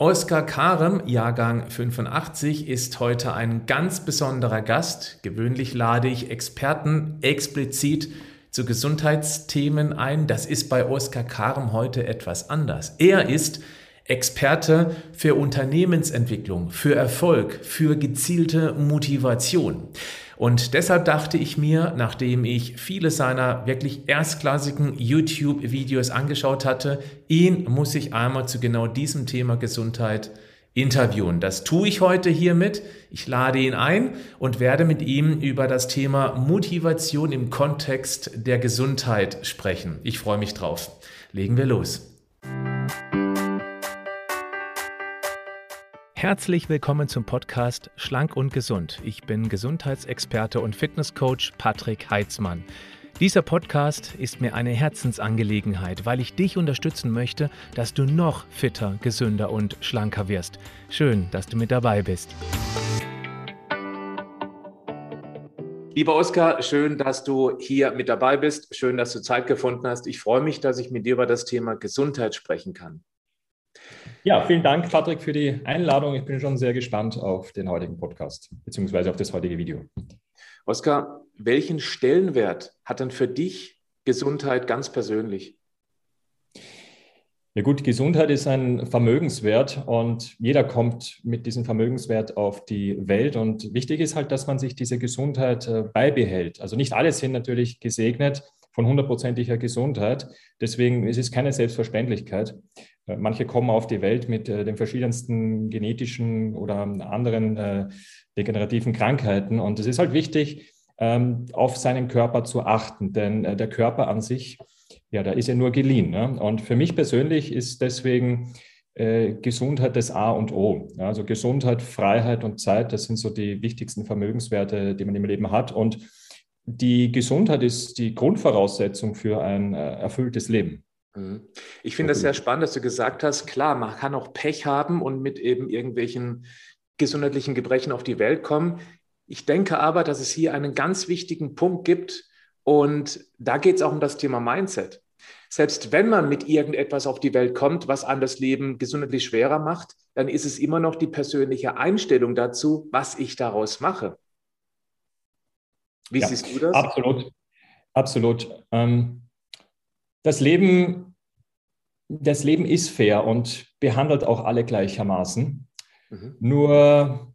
Oskar Karem, Jahrgang 85, ist heute ein ganz besonderer Gast. Gewöhnlich lade ich Experten explizit zu Gesundheitsthemen ein. Das ist bei Oskar Karem heute etwas anders. Er ist Experte für Unternehmensentwicklung, für Erfolg, für gezielte Motivation. Und deshalb dachte ich mir, nachdem ich viele seiner wirklich erstklassigen YouTube-Videos angeschaut hatte, ihn muss ich einmal zu genau diesem Thema Gesundheit interviewen. Das tue ich heute hiermit. Ich lade ihn ein und werde mit ihm über das Thema Motivation im Kontext der Gesundheit sprechen. Ich freue mich drauf. Legen wir los. Herzlich willkommen zum Podcast Schlank und Gesund. Ich bin Gesundheitsexperte und Fitnesscoach Patrick Heitzmann. Dieser Podcast ist mir eine Herzensangelegenheit, weil ich dich unterstützen möchte, dass du noch fitter, gesünder und schlanker wirst. Schön, dass du mit dabei bist. Lieber Oskar, schön, dass du hier mit dabei bist. Schön, dass du Zeit gefunden hast. Ich freue mich, dass ich mit dir über das Thema Gesundheit sprechen kann. Ja, vielen Dank, Patrick, für die Einladung. Ich bin schon sehr gespannt auf den heutigen Podcast beziehungsweise auf das heutige Video. Oskar, welchen Stellenwert hat denn für dich Gesundheit ganz persönlich? Ja gut, Gesundheit ist ein Vermögenswert und jeder kommt mit diesem Vermögenswert auf die Welt. Und wichtig ist halt, dass man sich diese Gesundheit äh, beibehält. Also nicht alle sind natürlich gesegnet von hundertprozentiger Gesundheit. Deswegen ist es keine Selbstverständlichkeit. Äh, manche kommen auf die Welt mit äh, den verschiedensten genetischen oder anderen äh, degenerativen Krankheiten. Und es ist halt wichtig, ähm, auf seinen Körper zu achten, denn der Körper an sich, ja, da ist ja nur geliehen. Ne? Und für mich persönlich ist deswegen Gesundheit das A und O. Also Gesundheit, Freiheit und Zeit, das sind so die wichtigsten Vermögenswerte, die man im Leben hat. Und die Gesundheit ist die Grundvoraussetzung für ein erfülltes Leben. Mhm. Ich finde das sehr spannend, dass du gesagt hast, klar, man kann auch Pech haben und mit eben irgendwelchen gesundheitlichen Gebrechen auf die Welt kommen. Ich denke aber, dass es hier einen ganz wichtigen Punkt gibt und da geht es auch um das Thema Mindset. Selbst wenn man mit irgendetwas auf die Welt kommt, was einem das Leben gesundheitlich schwerer macht, dann ist es immer noch die persönliche Einstellung dazu, was ich daraus mache. Wie ja, siehst du das? Absolut, absolut. Ähm das Leben, das Leben ist fair und behandelt auch alle gleichermaßen. Mhm. Nur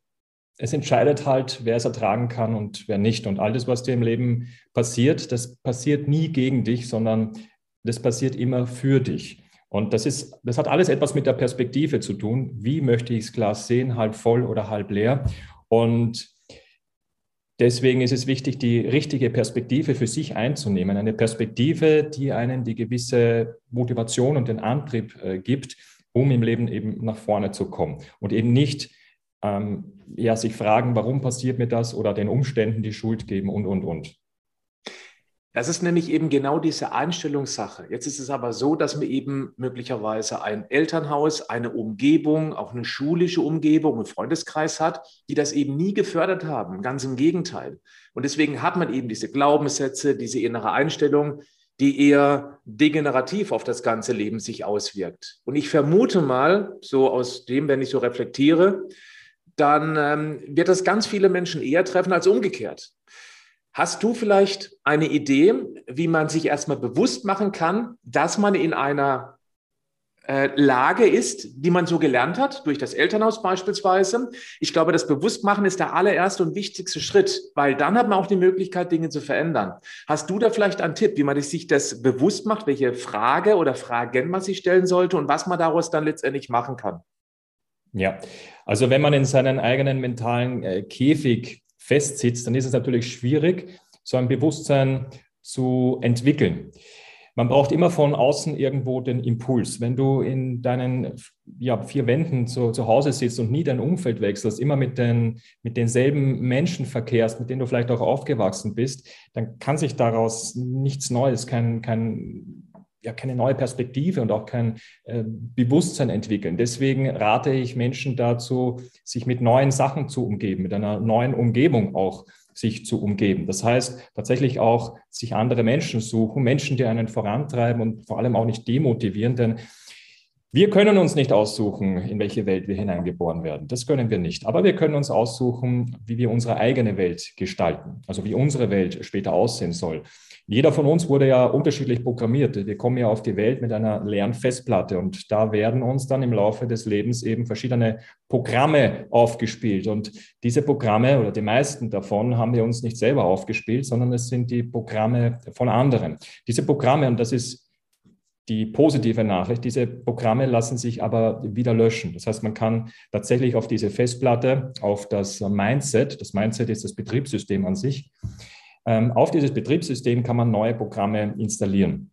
es entscheidet halt, wer es ertragen kann und wer nicht. Und alles, was dir im Leben passiert, das passiert nie gegen dich, sondern das passiert immer für dich. Und das ist, das hat alles etwas mit der Perspektive zu tun. Wie möchte ich das Glas sehen, halb voll oder halb leer? Und Deswegen ist es wichtig, die richtige Perspektive für sich einzunehmen. Eine Perspektive, die einen die gewisse Motivation und den Antrieb äh, gibt, um im Leben eben nach vorne zu kommen. Und eben nicht ähm, ja, sich fragen, warum passiert mir das oder den Umständen die Schuld geben und, und, und. Das ist nämlich eben genau diese Einstellungssache. Jetzt ist es aber so, dass man eben möglicherweise ein Elternhaus, eine Umgebung, auch eine schulische Umgebung, einen Freundeskreis hat, die das eben nie gefördert haben. Ganz im Gegenteil. Und deswegen hat man eben diese Glaubenssätze, diese innere Einstellung, die eher degenerativ auf das ganze Leben sich auswirkt. Und ich vermute mal, so aus dem, wenn ich so reflektiere, dann ähm, wird das ganz viele Menschen eher treffen als umgekehrt. Hast du vielleicht eine Idee, wie man sich erstmal bewusst machen kann, dass man in einer äh, Lage ist, die man so gelernt hat, durch das Elternhaus beispielsweise. Ich glaube, das Bewusstmachen ist der allererste und wichtigste Schritt, weil dann hat man auch die Möglichkeit, Dinge zu verändern. Hast du da vielleicht einen Tipp, wie man sich das bewusst macht, welche Frage oder Fragen man sich stellen sollte und was man daraus dann letztendlich machen kann? Ja, also wenn man in seinen eigenen mentalen äh, Käfig festsitzt, dann ist es natürlich schwierig, so ein Bewusstsein zu entwickeln. Man braucht immer von außen irgendwo den Impuls. Wenn du in deinen ja, vier Wänden zu, zu Hause sitzt und nie dein Umfeld wechselst, immer mit, den, mit denselben Menschen verkehrst, mit denen du vielleicht auch aufgewachsen bist, dann kann sich daraus nichts Neues, kein, kein ja keine neue Perspektive und auch kein äh, Bewusstsein entwickeln. Deswegen rate ich Menschen dazu, sich mit neuen Sachen zu umgeben, mit einer neuen Umgebung auch sich zu umgeben. Das heißt, tatsächlich auch sich andere Menschen suchen, Menschen, die einen vorantreiben und vor allem auch nicht demotivieren, denn Wir können uns nicht aussuchen, in welche Welt wir hineingeboren werden. Das können wir nicht. Aber wir können uns aussuchen, wie wir unsere eigene Welt gestalten, also wie unsere Welt später aussehen soll. Jeder von uns wurde ja unterschiedlich programmiert. Wir kommen ja auf die Welt mit einer leeren Festplatte und da werden uns dann im Laufe des Lebens eben verschiedene Programme aufgespielt. Und diese Programme oder die meisten davon haben wir uns nicht selber aufgespielt, sondern es sind die Programme von anderen. Diese Programme, und das ist die positive Nachricht, diese Programme lassen sich aber wieder löschen. Das heißt, man kann tatsächlich auf diese Festplatte, auf das Mindset, das Mindset ist das Betriebssystem an sich, auf dieses Betriebssystem kann man neue Programme installieren.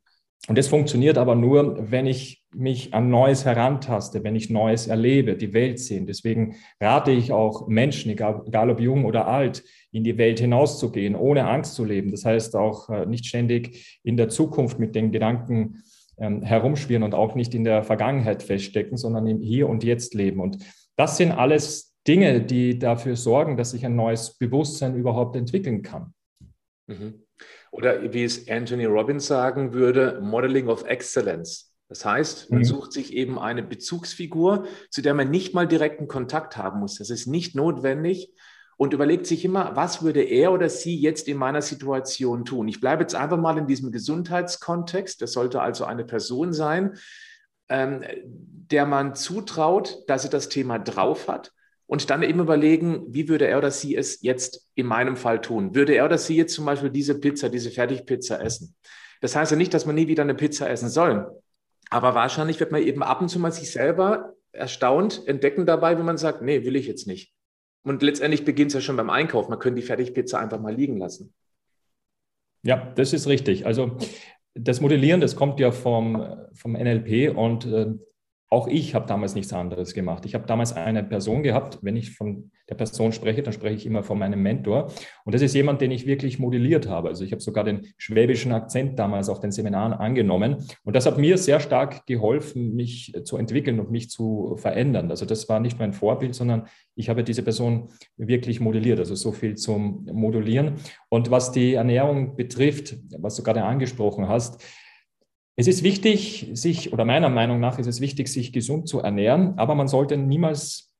Und das funktioniert aber nur, wenn ich mich an Neues herantaste, wenn ich Neues erlebe, die Welt sehen. Deswegen rate ich auch Menschen, egal, egal ob jung oder alt, in die Welt hinauszugehen, ohne Angst zu leben. Das heißt auch äh, nicht ständig in der Zukunft mit den Gedanken ähm, herumschwirren und auch nicht in der Vergangenheit feststecken, sondern im Hier und Jetzt leben. Und das sind alles Dinge, die dafür sorgen, dass sich ein neues Bewusstsein überhaupt entwickeln kann. Mhm. Oder wie es Anthony Robbins sagen würde, Modeling of Excellence. Das heißt, man mhm. sucht sich eben eine Bezugsfigur, zu der man nicht mal direkten Kontakt haben muss. Das ist nicht notwendig, und überlegt sich immer, was würde er oder sie jetzt in meiner Situation tun. Ich bleibe jetzt einfach mal in diesem Gesundheitskontext. Das sollte also eine Person sein, ähm, der man zutraut, dass sie das Thema drauf hat. Und dann eben überlegen, wie würde er oder sie es jetzt in meinem Fall tun? Würde er oder sie jetzt zum Beispiel diese Pizza, diese Fertigpizza essen? Das heißt ja nicht, dass man nie wieder eine Pizza essen soll. Aber wahrscheinlich wird man eben ab und zu mal sich selber erstaunt entdecken dabei, wenn man sagt, nee, will ich jetzt nicht. Und letztendlich beginnt es ja schon beim Einkauf. Man könnte die Fertigpizza einfach mal liegen lassen. Ja, das ist richtig. Also das Modellieren, das kommt ja vom, vom NLP und äh, auch ich habe damals nichts anderes gemacht. Ich habe damals eine Person gehabt, wenn ich von der Person spreche, dann spreche ich immer von meinem Mentor. Und das ist jemand, den ich wirklich modelliert habe. Also ich habe sogar den schwäbischen Akzent damals auf den Seminaren angenommen. Und das hat mir sehr stark geholfen, mich zu entwickeln und mich zu verändern. Also das war nicht nur ein Vorbild, sondern ich habe diese Person wirklich modelliert. Also so viel zum Modulieren. Und was die Ernährung betrifft, was du gerade angesprochen hast, es ist wichtig, sich, oder meiner Meinung nach ist es wichtig, sich gesund zu ernähren, aber man sollte niemals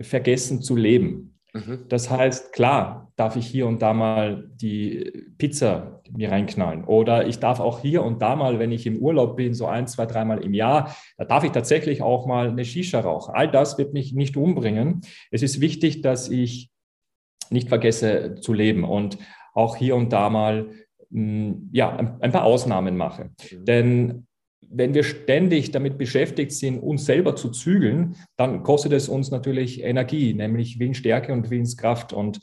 vergessen zu leben. Mhm. Das heißt, klar, darf ich hier und da mal die Pizza mir reinknallen. Oder ich darf auch hier und da mal, wenn ich im Urlaub bin, so ein, zwei, dreimal im Jahr, da darf ich tatsächlich auch mal eine Shisha rauchen. All das wird mich nicht umbringen. Es ist wichtig, dass ich nicht vergesse zu leben und auch hier und da mal ja, ein paar Ausnahmen mache. Mhm. Denn wenn wir ständig damit beschäftigt sind, uns selber zu zügeln, dann kostet es uns natürlich Energie, nämlich Willensstärke und Willenskraft. Und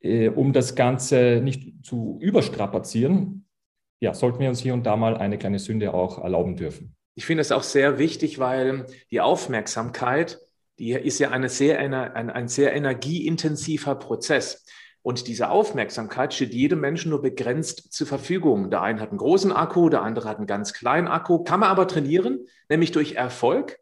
äh, um das Ganze nicht zu überstrapazieren, ja, sollten wir uns hier und da mal eine kleine Sünde auch erlauben dürfen. Ich finde es auch sehr wichtig, weil die Aufmerksamkeit, die ist ja eine sehr, eine, ein, ein sehr energieintensiver Prozess. Und diese Aufmerksamkeit steht jedem Menschen nur begrenzt zur Verfügung. Der eine hat einen großen Akku, der andere hat einen ganz kleinen Akku. Kann man aber trainieren, nämlich durch Erfolg.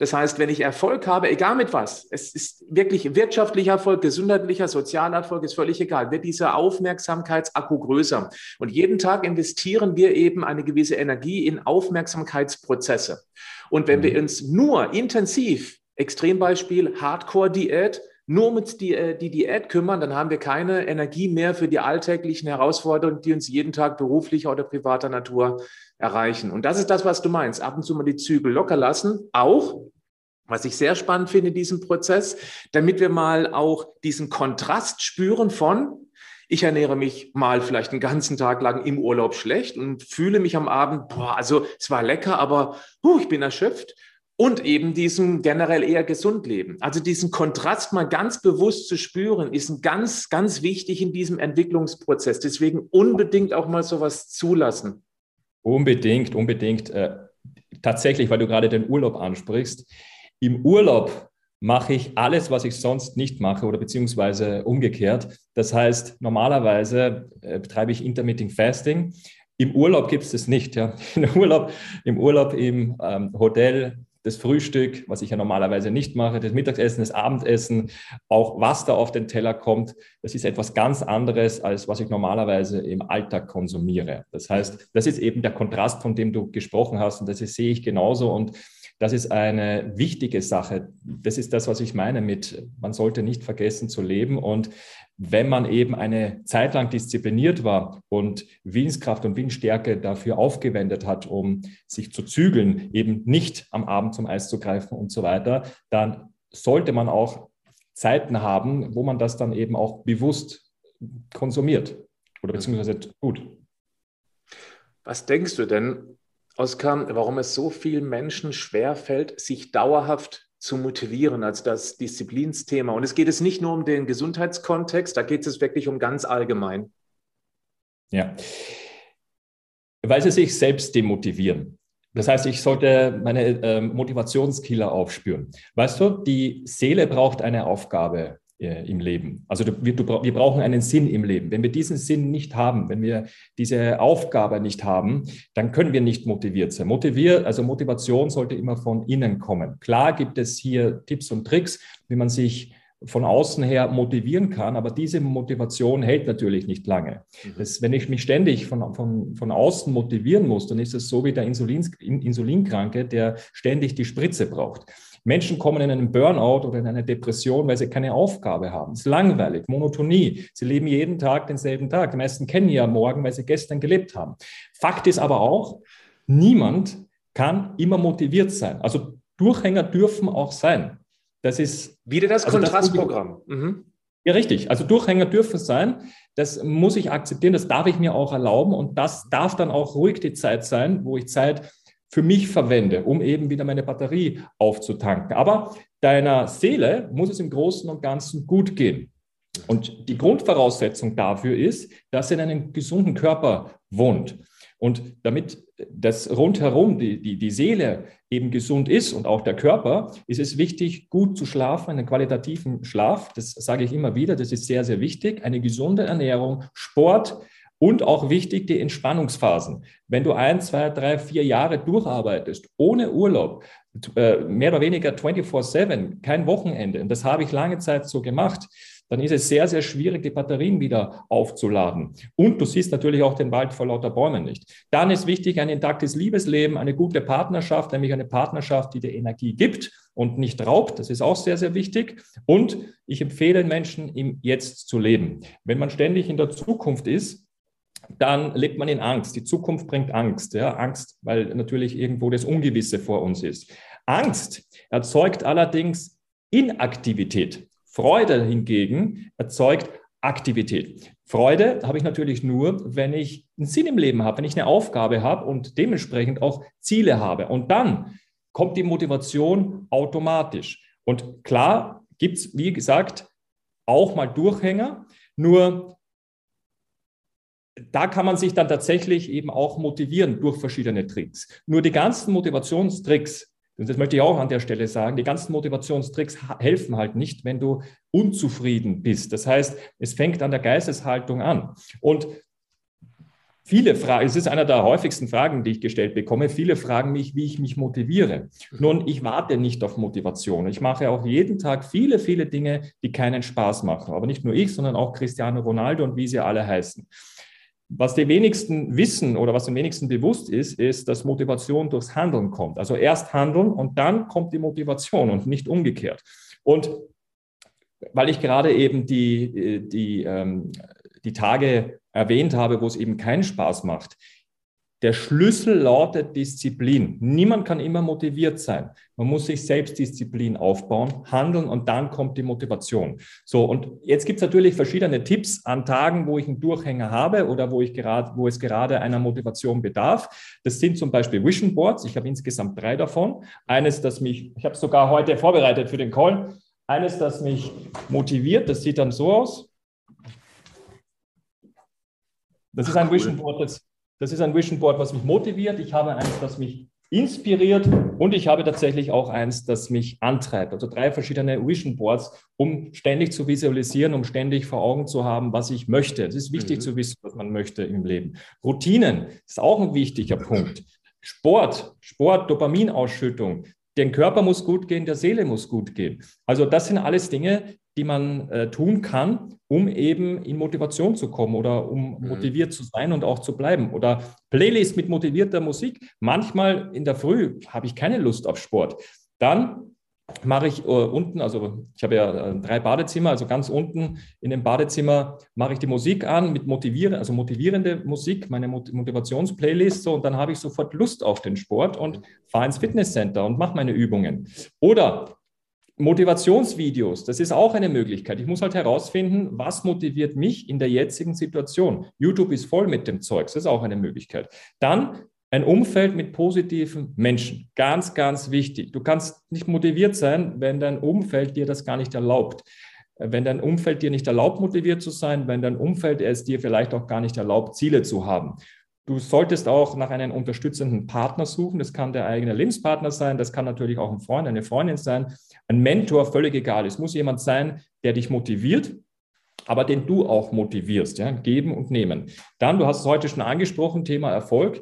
Das heißt, wenn ich Erfolg habe, egal mit was, es ist wirklich wirtschaftlicher Erfolg, gesundheitlicher, sozialer Erfolg, ist völlig egal, wird dieser Aufmerksamkeitsakku größer. Und jeden Tag investieren wir eben eine gewisse Energie in Aufmerksamkeitsprozesse. Und wenn wir mhm. uns nur intensiv, Extrembeispiel, Hardcore-Diät, nur mit die, äh, die Diät kümmern, dann haben wir keine Energie mehr für die alltäglichen Herausforderungen, die uns jeden Tag beruflicher oder privater Natur erreichen. Und das ist das, was du meinst. Ab und zu mal die Zügel locker lassen, auch was ich sehr spannend finde in diesem Prozess, damit wir mal auch diesen Kontrast spüren von, ich ernähre mich mal vielleicht einen ganzen Tag lang im Urlaub schlecht und fühle mich am Abend, boah, also es war lecker, aber huh, ich bin erschöpft und eben diesem generell eher gesund leben. Also diesen Kontrast mal ganz bewusst zu spüren, ist ganz, ganz wichtig in diesem Entwicklungsprozess. Deswegen unbedingt auch mal sowas zulassen. Unbedingt, unbedingt. Äh, tatsächlich, weil du gerade den Urlaub ansprichst. Im Urlaub mache ich alles, was ich sonst nicht mache oder beziehungsweise umgekehrt. Das heißt, normalerweise äh, betreibe ich Intermittent Fasting. Im Urlaub gibt es das nicht. Ja. Im Urlaub, im, Urlaub, im ähm, Hotel das Frühstück, was ich ja normalerweise nicht mache, das Mittagessen, das Abendessen, auch was da auf den Teller kommt, das ist etwas ganz anderes, als was ich normalerweise im Alltag konsumiere. Das heißt, das ist eben der Kontrast, von dem du gesprochen hast und das sehe ich genauso und das ist eine wichtige Sache. Das ist das, was ich meine mit, man sollte nicht vergessen zu leben. Und wenn man eben eine Zeit lang diszipliniert war und Willenskraft und Willensstärke dafür aufgewendet hat, um sich zu zügeln, eben nicht am Abend zum Eis zu greifen und so weiter, dann sollte man auch Zeiten haben, wo man das dann eben auch bewusst konsumiert oder beziehungsweise tut. Was denkst du denn, Oskar, warum es so vielen Menschen schwerfällt, sich dauerhaft zu motivieren als das Disziplinsthema? Und es geht es nicht nur um den Gesundheitskontext, da geht es wirklich um ganz allgemein. Ja, weil sie sich selbst demotivieren. Das heißt, ich sollte meine äh, Motivationskiller aufspüren. Weißt du, die Seele braucht eine Aufgabe im Leben. Also wir, wir brauchen einen Sinn im Leben. Wenn wir diesen Sinn nicht haben, wenn wir diese Aufgabe nicht haben, dann können wir nicht motiviert sein. Motivier, also Motivation sollte immer von innen kommen. Klar gibt es hier Tipps und Tricks, wie man sich von außen her motivieren kann, aber diese Motivation hält natürlich nicht lange. Mhm. Das, wenn ich mich ständig von, von, von außen motivieren muss, dann ist es so wie der Insulin, Insulinkranke, der ständig die Spritze braucht. Menschen kommen in einen Burnout oder in eine Depression, weil sie keine Aufgabe haben. Es ist langweilig, Monotonie. Sie leben jeden Tag denselben Tag. Die meisten kennen ja morgen, weil sie gestern gelebt haben. Fakt ist aber auch, niemand kann immer motiviert sein. Also Durchhänger dürfen auch sein. Das ist wieder das also Kontrastprogramm. Das, mhm. Ja, richtig. Also Durchhänger dürfen sein. Das muss ich akzeptieren. Das darf ich mir auch erlauben. Und das darf dann auch ruhig die Zeit sein, wo ich Zeit für mich verwende, um eben wieder meine Batterie aufzutanken. Aber deiner Seele muss es im Großen und Ganzen gut gehen. Und die Grundvoraussetzung dafür ist, dass sie in einem gesunden Körper wohnt. Und damit das rundherum, die, die, die Seele eben gesund ist und auch der Körper, ist es wichtig, gut zu schlafen, einen qualitativen Schlaf. Das sage ich immer wieder, das ist sehr, sehr wichtig. Eine gesunde Ernährung, Sport und auch wichtig, die Entspannungsphasen. Wenn du ein, zwei, drei, vier Jahre durcharbeitest, ohne Urlaub, äh, mehr oder weniger 24-7, kein Wochenende, und das habe ich lange Zeit so gemacht, dann ist es sehr, sehr schwierig, die Batterien wieder aufzuladen. Und du siehst natürlich auch den Wald vor lauter Bäumen nicht. Dann ist wichtig ein intaktes Liebesleben, eine gute Partnerschaft, nämlich eine Partnerschaft, die dir Energie gibt und nicht raubt. Das ist auch sehr, sehr wichtig. Und ich empfehle Menschen, im Jetzt zu leben. Wenn man ständig in der Zukunft ist, dann lebt man in Angst. Die Zukunft bringt Angst. Ja? Angst, weil natürlich irgendwo das Ungewisse vor uns ist. Angst erzeugt allerdings Inaktivität. Freude hingegen erzeugt Aktivität. Freude habe ich natürlich nur, wenn ich einen Sinn im Leben habe, wenn ich eine Aufgabe habe und dementsprechend auch Ziele habe. Und dann kommt die Motivation automatisch. Und klar gibt es, wie gesagt, auch mal Durchhänger, nur da kann man sich dann tatsächlich eben auch motivieren durch verschiedene Tricks. Nur die ganzen Motivationstricks, und das möchte ich auch an der Stelle sagen, die ganzen Motivationstricks helfen halt nicht, wenn du unzufrieden bist. Das heißt, es fängt an der Geisteshaltung an. Und Viele Fragen, es ist einer der häufigsten Fragen, die ich gestellt bekomme. Viele fragen mich, wie ich mich motiviere. Nun, ich warte nicht auf Motivation. Ich mache auch jeden Tag viele, viele Dinge, die keinen Spaß machen. Aber nicht nur ich, sondern auch Cristiano Ronaldo und wie sie alle heißen. Was die wenigsten wissen oder was den wenigsten bewusst ist, ist, dass Motivation durchs Handeln kommt. Also erst handeln und dann kommt die Motivation und nicht umgekehrt. Und weil ich gerade eben die, die, ähm, die Tage erwähnt habe, wo es eben keinen Spaß macht, der Schlüssel lautet Disziplin. Niemand kann immer motiviert sein. Man muss sich selbst Disziplin aufbauen, handeln und dann kommt die Motivation. So, und jetzt gibt es natürlich verschiedene Tipps an Tagen, wo ich einen Durchhänger habe oder wo, ich gerade, wo es gerade einer Motivation bedarf. Das sind zum Beispiel Vision Boards. Ich habe insgesamt drei davon. Eines, das mich, ich habe es sogar heute vorbereitet für den Call. Eines, das mich motiviert, das sieht dann so aus. Das ist ein Vision Board, das das ist ein Vision Board, was mich motiviert. Ich habe eins, das mich inspiriert und ich habe tatsächlich auch eins, das mich antreibt. Also drei verschiedene Vision Boards, um ständig zu visualisieren, um ständig vor Augen zu haben, was ich möchte. Es ist wichtig mhm. zu wissen, was man möchte im Leben. Routinen ist auch ein wichtiger Punkt. Sport, Sport, Dopaminausschüttung. Den Körper muss gut gehen, der Seele muss gut gehen. Also das sind alles Dinge, die man äh, tun kann, um eben in Motivation zu kommen oder um mhm. motiviert zu sein und auch zu bleiben. Oder Playlist mit motivierter Musik. Manchmal in der Früh habe ich keine Lust auf Sport. Dann mache ich äh, unten, also ich habe ja äh, drei Badezimmer, also ganz unten in dem Badezimmer mache ich die Musik an mit motivierende, also motivierende Musik, meine Motivationsplaylist so und dann habe ich sofort Lust auf den Sport und fahre ins Fitnesscenter und mache meine Übungen. Oder Motivationsvideos, das ist auch eine Möglichkeit. Ich muss halt herausfinden, was motiviert mich in der jetzigen Situation. YouTube ist voll mit dem Zeugs, das ist auch eine Möglichkeit. Dann ein Umfeld mit positiven Menschen. Ganz, ganz wichtig. Du kannst nicht motiviert sein, wenn dein Umfeld dir das gar nicht erlaubt. Wenn dein Umfeld dir nicht erlaubt, motiviert zu sein, wenn dein Umfeld es dir vielleicht auch gar nicht erlaubt, Ziele zu haben. Du solltest auch nach einem unterstützenden Partner suchen. Das kann der eigene Lebenspartner sein, das kann natürlich auch ein Freund, eine Freundin sein, ein Mentor, völlig egal. Es muss jemand sein, der dich motiviert, aber den du auch motivierst. Ja? Geben und nehmen. Dann, du hast es heute schon angesprochen, Thema Erfolg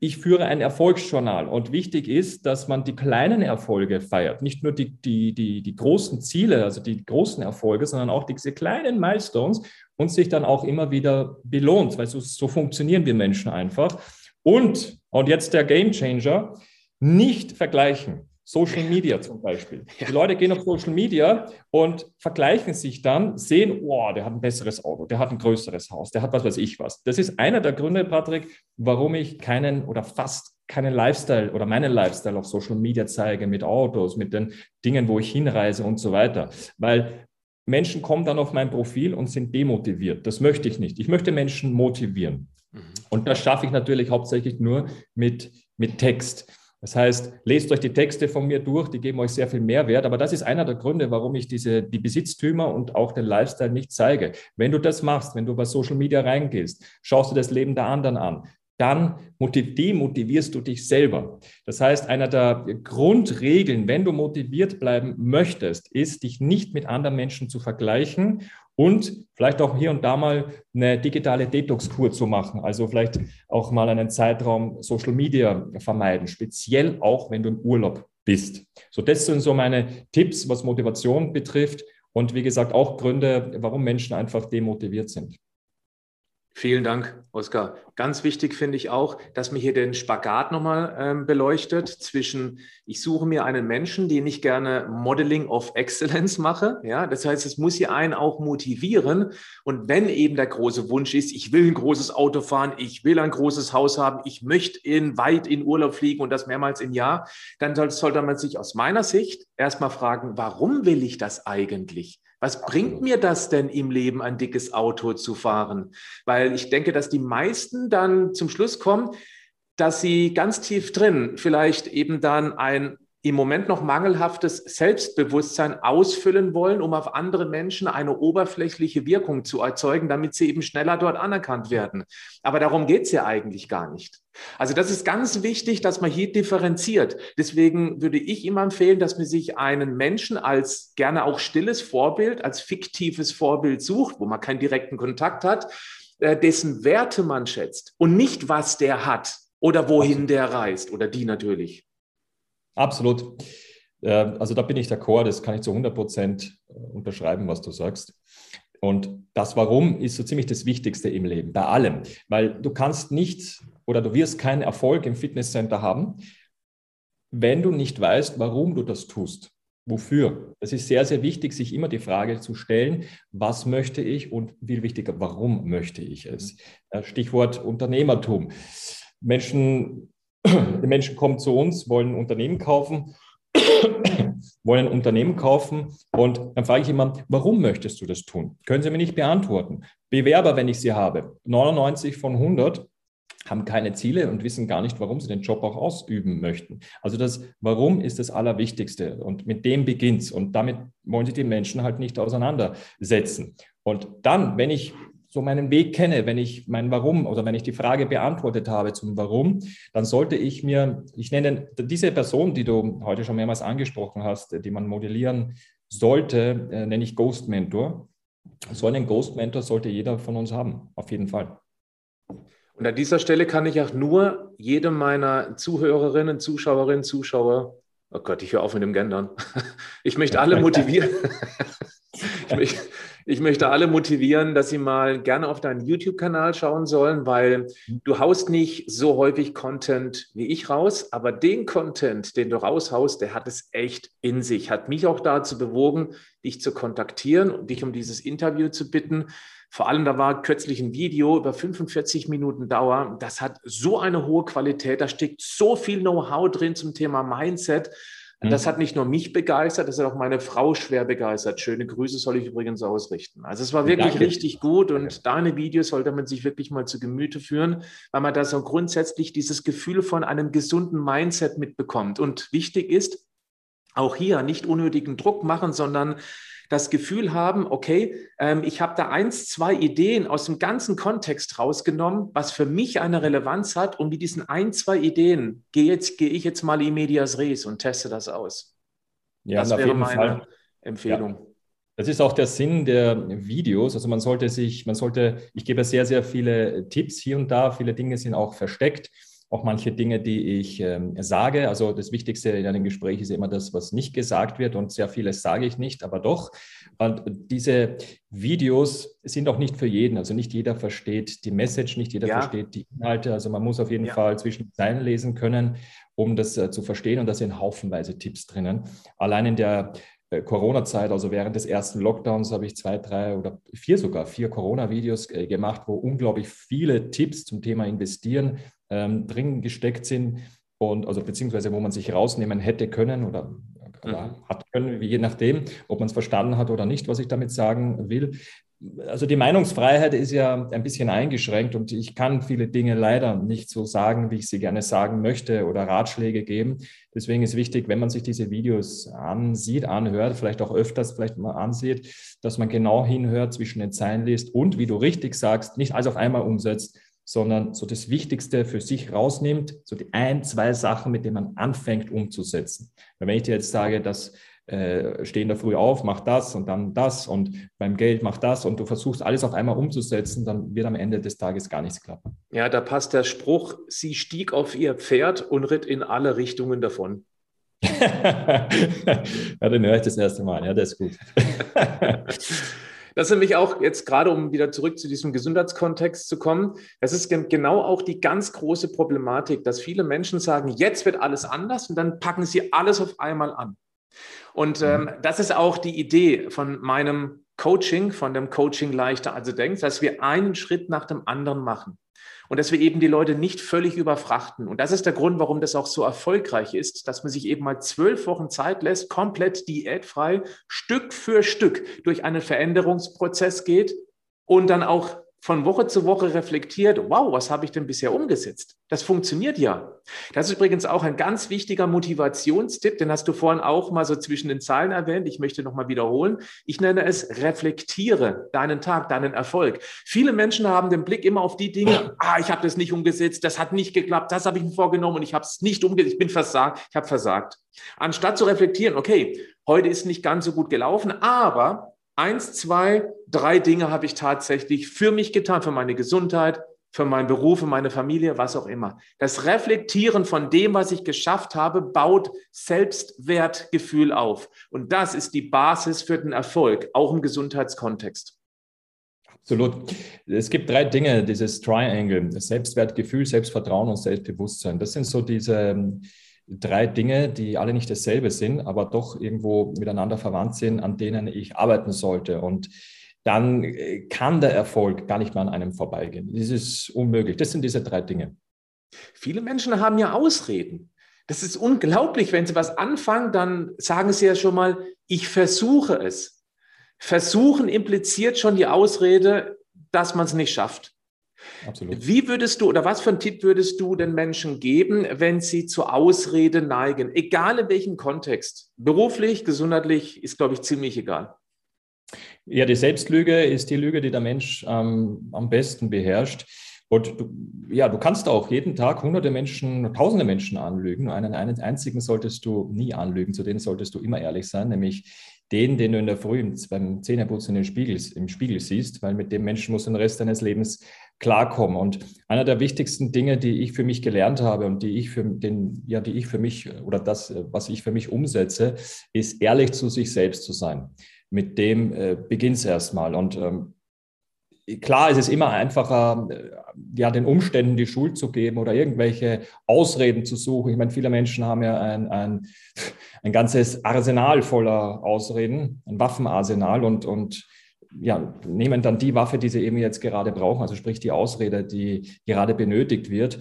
ich führe ein Erfolgsjournal und wichtig ist, dass man die kleinen Erfolge feiert, nicht nur die, die, die, die großen Ziele, also die großen Erfolge, sondern auch diese kleinen Milestones und sich dann auch immer wieder belohnt, weil so, so funktionieren wir Menschen einfach. Und, und jetzt der Game Changer, nicht vergleichen. Social Media zum Beispiel. Ja. Die Leute gehen auf Social Media und vergleichen sich dann, sehen, oh, der hat ein besseres Auto, der hat ein größeres Haus, der hat was weiß ich was. Das ist einer der Gründe, Patrick, warum ich keinen oder fast keinen Lifestyle oder meinen Lifestyle auf Social Media zeige mit Autos, mit den Dingen, wo ich hinreise und so weiter. Weil Menschen kommen dann auf mein Profil und sind demotiviert. Das möchte ich nicht. Ich möchte Menschen motivieren. Mhm. Und das schaffe ich natürlich hauptsächlich nur mit, mit Text. Das heißt, lest euch die Texte von mir durch, die geben euch sehr viel Mehrwert. Aber das ist einer der Gründe, warum ich diese, die Besitztümer und auch den Lifestyle nicht zeige. Wenn du das machst, wenn du bei Social Media reingehst, schaust du das Leben der anderen an, dann demotivierst du dich selber. Das heißt, einer der Grundregeln, wenn du motiviert bleiben möchtest, ist, dich nicht mit anderen Menschen zu vergleichen und vielleicht auch hier und da mal eine digitale Detox-Kur zu machen. Also vielleicht auch mal einen Zeitraum Social Media vermeiden, speziell auch, wenn du im Urlaub bist. So, das sind so meine Tipps, was Motivation betrifft und wie gesagt auch Gründe, warum Menschen einfach demotiviert sind. Vielen Dank, Oskar. Ganz wichtig finde ich auch, dass man hier den Spagat nochmal ähm, beleuchtet zwischen, ich suche mir einen Menschen, den ich gerne Modeling of Excellence mache. Ja, das heißt, es muss hier einen auch motivieren. Und wenn eben der große Wunsch ist, ich will ein großes Auto fahren, ich will ein großes Haus haben, ich möchte in weit in Urlaub fliegen und das mehrmals im Jahr, dann sollte man sich aus meiner Sicht erstmal fragen, warum will ich das eigentlich? Was bringt mir das denn im Leben, ein dickes Auto zu fahren? Weil ich denke, dass die meisten dann zum Schluss kommen, dass sie ganz tief drin vielleicht eben dann ein im Moment noch mangelhaftes Selbstbewusstsein ausfüllen wollen, um auf andere Menschen eine oberflächliche Wirkung zu erzeugen, damit sie eben schneller dort anerkannt werden. Aber darum geht es ja eigentlich gar nicht. Also das ist ganz wichtig, dass man hier differenziert. Deswegen würde ich immer empfehlen, dass man sich einen Menschen als gerne auch stilles Vorbild, als fiktives Vorbild sucht, wo man keinen direkten Kontakt hat, äh, dessen Werte man schätzt und nicht, was der hat oder wohin der reist oder die natürlich. Absolut. Äh, also da bin ich d'accord, das kann ich zu 100 Prozent äh, unterschreiben, was du sagst. Und das Warum ist so ziemlich das Wichtigste im Leben, bei allem. Weil du kannst nicht oder du wirst keinen Erfolg im Fitnesscenter haben, wenn du nicht weißt, warum du das tust. Wofür? Es ist sehr, sehr wichtig, sich immer die Frage zu stellen, was möchte ich und viel wichtiger, warum möchte ich es? Äh, Stichwort Unternehmertum. Menschen die Menschen kommen zu uns, wollen Unternehmen kaufen, wollen ein Unternehmen kaufen und dann frage ich immer, warum möchtest du das tun? Können Sie mir nicht beantworten. Bewerber, wenn ich sie habe, 99 von 100 haben keine Ziele und wissen gar nicht, warum sie den Job auch ausüben möchten. Also das Warum ist das Allerwichtigste und mit dem beginnt es und damit wollen sich die Menschen halt nicht auseinandersetzen. Und dann, wenn ich so meinen Weg kenne, wenn ich mein Warum oder wenn ich die Frage beantwortet habe zum Warum, dann sollte ich mir, ich nenne diese Person, die du heute schon mehrmals angesprochen hast, die man modellieren sollte, äh, nenne ich Ghost Mentor. So einen Ghost Mentor sollte jeder von uns haben, auf jeden Fall. Und an dieser Stelle kann ich auch nur jedem meiner Zuhörerinnen, Zuschauerinnen, Zuschauer, oh Gott, ich höre auf mit dem Gendern. Ich möchte alle motivieren. Ich, möchte, ich, möchte, alle motivieren, dass sie mal gerne auf deinen YouTube-Kanal schauen sollen, weil du haust nicht so häufig Content wie ich raus, aber den Content, den du raushaust, der hat es echt in sich. Hat mich auch dazu bewogen, dich zu kontaktieren und dich um dieses Interview zu bitten. Vor allem, da war kürzlich ein Video über 45 Minuten Dauer. Das hat so eine hohe Qualität. Da steckt so viel Know-how drin zum Thema Mindset. Und das mhm. hat nicht nur mich begeistert, das hat auch meine Frau schwer begeistert. Schöne Grüße soll ich übrigens ausrichten. Also es war wirklich Danke. richtig gut und deine Videos sollte man sich wirklich mal zu Gemüte führen, weil man da so grundsätzlich dieses Gefühl von einem gesunden Mindset mitbekommt. Und wichtig ist, auch hier nicht unnötigen Druck machen, sondern das Gefühl haben, okay, ähm, ich habe da eins, zwei Ideen aus dem ganzen Kontext rausgenommen, was für mich eine Relevanz hat und mit diesen ein, zwei Ideen gehe jetzt, gehe ich jetzt mal in medias res und teste das aus. Ja, das wäre meine Fall. Empfehlung. Ja. Das ist auch der Sinn der Videos. Also man sollte sich, man sollte, ich gebe sehr, sehr viele Tipps hier und da. Viele Dinge sind auch versteckt auch manche Dinge, die ich ähm, sage. Also das Wichtigste in einem Gespräch ist immer das, was nicht gesagt wird und sehr vieles sage ich nicht, aber doch. Und diese Videos sind auch nicht für jeden. Also nicht jeder versteht die Message, nicht jeder ja. versteht die Inhalte. Also man muss auf jeden ja. Fall zwischen den Zeilen lesen können, um das äh, zu verstehen. Und da sind haufenweise Tipps drinnen. Allein in der äh, Corona-Zeit, also während des ersten Lockdowns, habe ich zwei, drei oder vier sogar, vier Corona-Videos äh, gemacht, wo unglaublich viele Tipps zum Thema Investieren ähm, drin gesteckt sind und also beziehungsweise wo man sich rausnehmen hätte können oder, oder mhm. hat können, je nachdem, ob man es verstanden hat oder nicht, was ich damit sagen will. Also die Meinungsfreiheit ist ja ein bisschen eingeschränkt und ich kann viele Dinge leider nicht so sagen, wie ich sie gerne sagen möchte oder Ratschläge geben. Deswegen ist wichtig, wenn man sich diese Videos ansieht, anhört, vielleicht auch öfters vielleicht mal ansieht, dass man genau hinhört, zwischen den Zeilen liest und, wie du richtig sagst, nicht alles auf einmal umsetzt, sondern so das Wichtigste für sich rausnimmt, so die ein, zwei Sachen, mit denen man anfängt umzusetzen. Weil wenn ich dir jetzt sage, dass äh, stehen da früh auf, mach das und dann das und beim Geld mach das und du versuchst alles auf einmal umzusetzen, dann wird am Ende des Tages gar nichts klappen. Ja, da passt der Spruch, sie stieg auf ihr Pferd und ritt in alle Richtungen davon. ja, den höre ich das erste Mal. Ja, das ist gut. Das ist nämlich auch jetzt gerade, um wieder zurück zu diesem Gesundheitskontext zu kommen, das ist genau auch die ganz große Problematik, dass viele Menschen sagen, jetzt wird alles anders und dann packen sie alles auf einmal an. Und ähm, mhm. das ist auch die Idee von meinem Coaching, von dem Coaching leichter also denkst, dass wir einen Schritt nach dem anderen machen und dass wir eben die Leute nicht völlig überfrachten. Und das ist der Grund, warum das auch so erfolgreich ist, dass man sich eben mal zwölf Wochen Zeit lässt, komplett diätfrei, Stück für Stück durch einen Veränderungsprozess geht und dann auch von Woche zu Woche reflektiert, wow, was habe ich denn bisher umgesetzt? Das funktioniert ja. Das ist übrigens auch ein ganz wichtiger Motivationstipp, den hast du vorhin auch mal so zwischen den Zeilen erwähnt. Ich möchte nochmal wiederholen. Ich nenne es reflektiere deinen Tag, deinen Erfolg. Viele Menschen haben den Blick immer auf die Dinge, ah, ich habe das nicht umgesetzt, das hat nicht geklappt, das habe ich mir vorgenommen und ich habe es nicht umgesetzt, ich bin versagt, ich habe versagt. Anstatt zu reflektieren, okay, heute ist nicht ganz so gut gelaufen, aber eins, zwei, drei Dinge habe ich tatsächlich für mich getan, für meine Gesundheit, für meinen Beruf, für meine Familie, was auch immer. Das Reflektieren von dem, was ich geschafft habe, baut Selbstwertgefühl auf. Und das ist die Basis für den Erfolg, auch im Gesundheitskontext. Absolut. Es gibt drei Dinge, dieses Triangle, Selbstwertgefühl, Selbstvertrauen und Selbstbewusstsein. Das sind so diese drei Dinge, die alle nicht dasselbe sind, aber doch irgendwo miteinander verwandt sind, an denen ich arbeiten sollte. Und dann äh, kann der Erfolg gar nicht mehr an einem vorbeigehen. Das ist unmöglich. Das sind diese drei Dinge. Viele Menschen haben ja Ausreden. Das ist unglaublich. Wenn sie was anfangen, dann sagen sie ja schon mal, ich versuche es. Versuchen impliziert schon die Ausrede, dass man es nicht schafft. Absolut. Wie würdest du oder was für einen Tipp würdest du den Menschen geben, wenn sie zur Ausrede neigen, egal in welchem Kontext? Beruflich, gesundheitlich, ist, glaube ich, ziemlich egal. Ja, die Selbstlüge ist die Lüge, die der Mensch ähm, am besten beherrscht. Und du, ja, du kannst auch jeden Tag hunderte Menschen, tausende Menschen anlügen. Nur einen, einen einzigen solltest du nie anlügen. Zu denen solltest du immer ehrlich sein, nämlich den, den du in der Früh beim Zähneputzen im Spiegel, im Spiegel siehst, weil mit dem Menschen musst du den Rest deines Lebens klarkommen. Und einer der wichtigsten Dinge, die ich für mich gelernt habe und die ich für den, ja, die ich für mich oder das, was ich für mich umsetze, ist ehrlich zu sich selbst zu sein. mit dem äh, beginnt es erstmal. Und ähm, klar ist es immer einfacher, äh, ja, den Umständen die Schuld zu geben oder irgendwelche Ausreden zu suchen. Ich meine, viele Menschen haben ja ein, ein, ein ganzes Arsenal voller Ausreden, ein Waffenarsenal und, und ja, nehmen dann die Waffe, die sie eben jetzt gerade brauchen, also sprich die Ausrede, die gerade benötigt wird.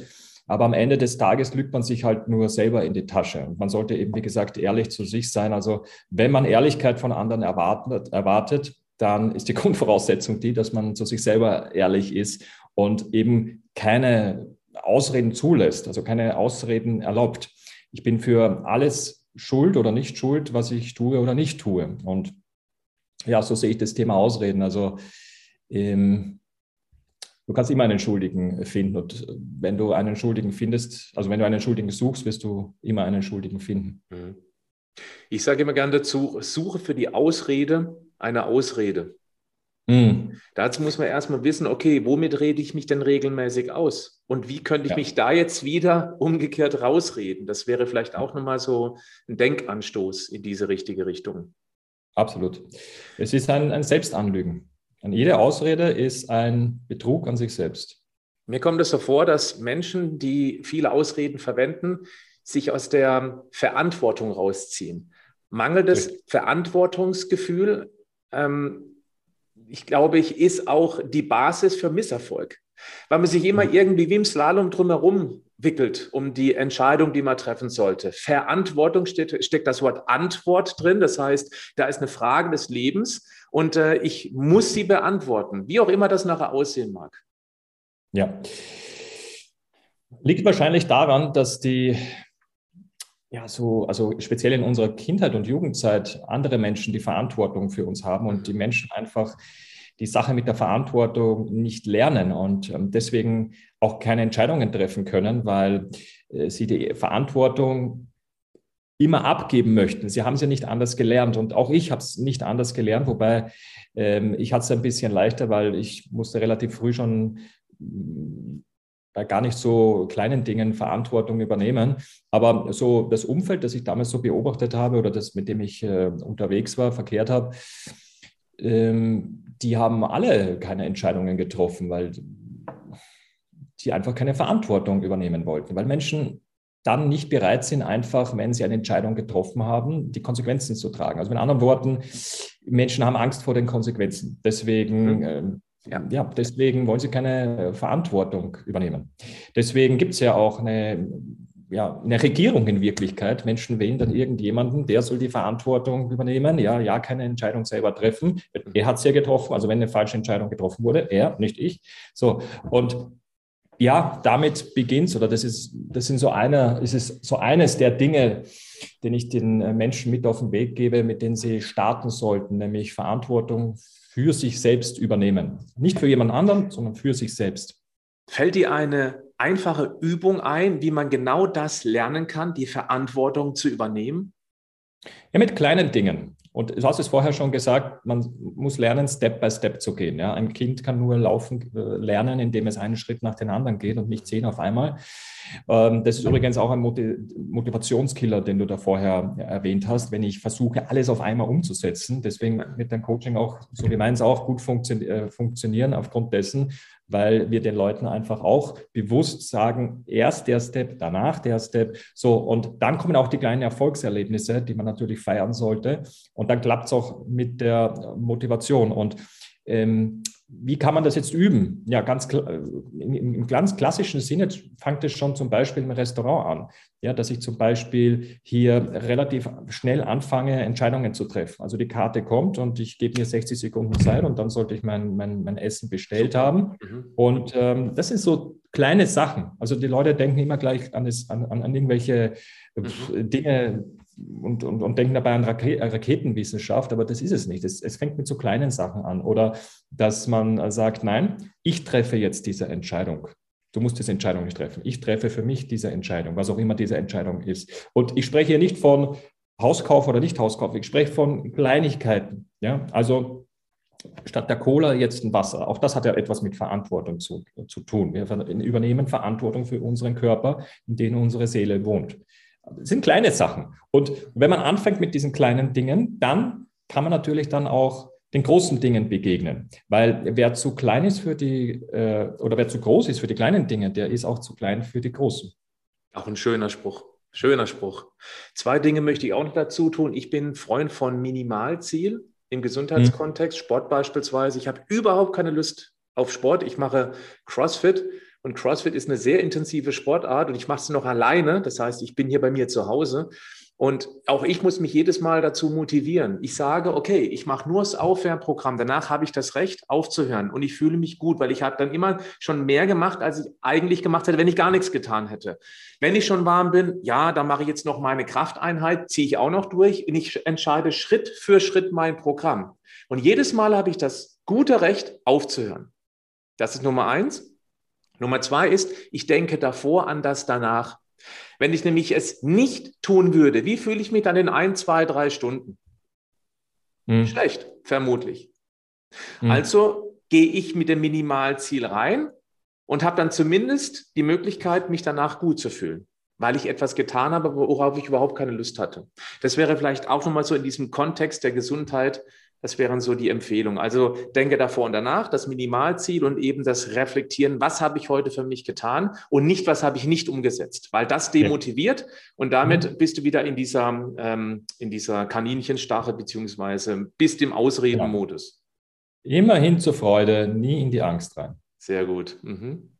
Aber am Ende des Tages lügt man sich halt nur selber in die Tasche. Und man sollte eben, wie gesagt, ehrlich zu sich sein. Also wenn man Ehrlichkeit von anderen erwartet, erwartet dann ist die Grundvoraussetzung die, dass man zu sich selber ehrlich ist und eben keine Ausreden zulässt, also keine Ausreden erlaubt. Ich bin für alles schuld oder nicht schuld, was ich tue oder nicht tue. Und ja, so sehe ich das Thema Ausreden. Also ähm, du kannst immer einen Schuldigen finden. Und wenn du einen Schuldigen findest, also wenn du einen Schuldigen suchst, wirst du immer einen Schuldigen finden. Mhm. Ich sage immer gerne dazu, suche für die Ausrede eine Ausrede. Mhm. Dazu muss man erstmal wissen, okay, womit rede ich mich denn regelmäßig aus? Und wie könnte ich ja. mich da jetzt wieder umgekehrt rausreden? Das wäre vielleicht auch nochmal so ein Denkanstoß in diese richtige Richtung. Absolut. Es ist ein, ein Selbstanlügen. Und jede Ausrede ist ein Betrug an sich selbst. Mir kommt es so vor, dass Menschen, die viele Ausreden verwenden, sich aus der Verantwortung rausziehen. Mangelndes Verantwortungsgefühl ähm, ich glaube ich, ist auch die Basis für Misserfolg. Weil man sich immer mhm. irgendwie wie im Slalom drumherum wickelt um die Entscheidung, die man treffen sollte. Verantwortung steht, steckt das Wort Antwort drin. Das heißt, da ist eine Frage des Lebens und äh, ich muss sie beantworten, wie auch immer das nachher aussehen mag. Ja. Liegt wahrscheinlich daran, dass die ja, so, also speziell in unserer Kindheit und Jugendzeit andere Menschen die Verantwortung für uns haben und die mhm. Menschen einfach die Sache mit der Verantwortung nicht lernen und ähm, deswegen auch keine Entscheidungen treffen können, weil äh, sie die Verantwortung immer abgeben möchten. Sie haben es ja nicht anders gelernt und auch ich habe es nicht anders gelernt, wobei ähm, ich hatte es ein bisschen leichter, weil ich musste relativ früh schon bei gar nicht so kleinen Dingen Verantwortung übernehmen. Aber so das Umfeld, das ich damals so beobachtet habe oder das, mit dem ich äh, unterwegs war, verkehrt habe, ähm, die haben alle keine Entscheidungen getroffen, weil die einfach keine Verantwortung übernehmen wollten, weil Menschen dann nicht bereit sind, einfach, wenn sie eine Entscheidung getroffen haben, die Konsequenzen zu tragen. Also mit anderen Worten, Menschen haben Angst vor den Konsequenzen. Deswegen mhm. Ja, ja, deswegen wollen sie keine äh, Verantwortung übernehmen. Deswegen gibt es ja auch eine, ja, eine Regierung in Wirklichkeit. Menschen wählen dann irgendjemanden, der soll die Verantwortung übernehmen. Ja, ja, keine Entscheidung selber treffen. Er hat es ja getroffen. Also wenn eine falsche Entscheidung getroffen wurde, er, nicht ich. So, und ja, damit beginnt oder das ist, das sind so einer, ist es so eines der Dinge, den ich den äh, Menschen mit auf den Weg gebe, mit denen sie starten sollten, nämlich Verantwortung für sich selbst übernehmen. Nicht für jemand anderen, sondern für sich selbst. Fällt dir eine einfache Übung ein, wie man genau das lernen kann, die Verantwortung zu übernehmen? Ja, mit kleinen Dingen. Und du hast es vorher schon gesagt, man muss lernen, Step by Step zu gehen. Ja? Ein Kind kann nur laufen äh, lernen, indem es einen Schritt nach dem anderen geht und nicht zehn auf einmal. Ähm, das ist übrigens auch ein Motivationskiller, den du da vorher erwähnt hast, wenn ich versuche, alles auf einmal umzusetzen. Deswegen wird dein Coaching auch, so wie meins auch, gut äh, funktionieren aufgrund dessen, weil wir den Leuten einfach auch bewusst sagen, erst der Step, danach der Step. So, und dann kommen auch die kleinen Erfolgserlebnisse, die man natürlich feiern sollte. Und dann klappt es auch mit der Motivation. Und ähm, wie kann man das jetzt üben? Ja, ganz im, ganz klassischen Sinne fängt es schon zum Beispiel im Restaurant an. Ja, dass ich zum Beispiel hier relativ schnell anfange, Entscheidungen zu treffen. Also die Karte kommt und ich gebe mir 60 Sekunden Zeit und dann sollte ich mein, mein, mein Essen bestellt haben. Mhm. Und ähm, das sind so kleine Sachen. Also die Leute denken immer gleich an, das, an, an, irgendwelche mhm. Dinge, und, und, und denken dabei an Raketenwissenschaft, aber das ist es nicht. Es, es fängt mit so kleinen Sachen an. Oder dass man sagt, nein, ich treffe jetzt diese Entscheidung. Du musst diese Entscheidung nicht treffen. Ich treffe für mich diese Entscheidung, was auch immer diese Entscheidung ist. Und ich spreche hier nicht von Hauskauf oder nicht Hauskauf, ich spreche von Kleinigkeiten. Ja? Also statt der Cola jetzt ein Wasser. Auch das hat ja etwas mit Verantwortung zu, zu tun. Wir übernehmen Verantwortung für unseren Körper, in dem unsere Seele wohnt. Das sind kleine Sachen. Und wenn man anfängt mit diesen kleinen Dingen, dann kann man natürlich dann auch den großen Dingen begegnen. Weil wer zu klein ist für die, äh, oder wer zu groß ist für die kleinen Dinge, der ist auch zu klein für die großen. Auch ein schöner Spruch. Schöner Spruch. Zwei Dinge möchte ich auch noch dazu tun. Ich bin Freund von Minimalziel im Gesundheitskontext, hm. Sport beispielsweise. Ich habe überhaupt keine Lust auf Sport. Ich mache CrossFit und CrossFit ist eine sehr intensive Sportart und ich mache es noch alleine. Das heißt, ich bin hier bei mir zu Hause und auch ich muss mich jedes Mal dazu motivieren. Ich sage, okay, ich mache nur das Aufwärmprogramm. Danach habe ich das Recht, aufzuhören. Und ich fühle mich gut, weil ich habe dann immer schon mehr gemacht, als ich eigentlich gemacht hätte, wenn ich gar nichts getan hätte. Wenn ich schon warm bin, ja, dann mache ich jetzt noch meine Krafteinheit, ziehe ich auch noch durch und ich entscheide Schritt für Schritt mein Programm. Und jedes Mal habe ich das gute Recht, aufzuhören. Das ist Nummer eins. Nummer zwei ist, ich denke davor an das danach. Wenn ich nämlich es nicht tun würde, wie fühle ich mich dann in ein, zwei, drei Stunden? Hm. Schlecht, vermutlich. Hm. Also gehe ich mit dem Minimalziel rein und habe dann zumindest die Möglichkeit, mich danach gut zu fühlen, weil ich etwas getan habe, worauf ich überhaupt keine Lust hatte. Das wäre vielleicht auch nochmal so in diesem Kontext der Gesundheit das wären so die Empfehlungen. Also denke davor und danach, das Minimalziel und eben das Reflektieren, was habe ich heute für mich getan und nicht, was habe ich nicht umgesetzt, weil das demotiviert ja. und damit mhm. bist du wieder in dieser, ähm, in dieser Kaninchenstarre beziehungsweise bist im Ausredenmodus. Ja. Immerhin zur Freude, nie in die Angst rein. Sehr gut. Mhm.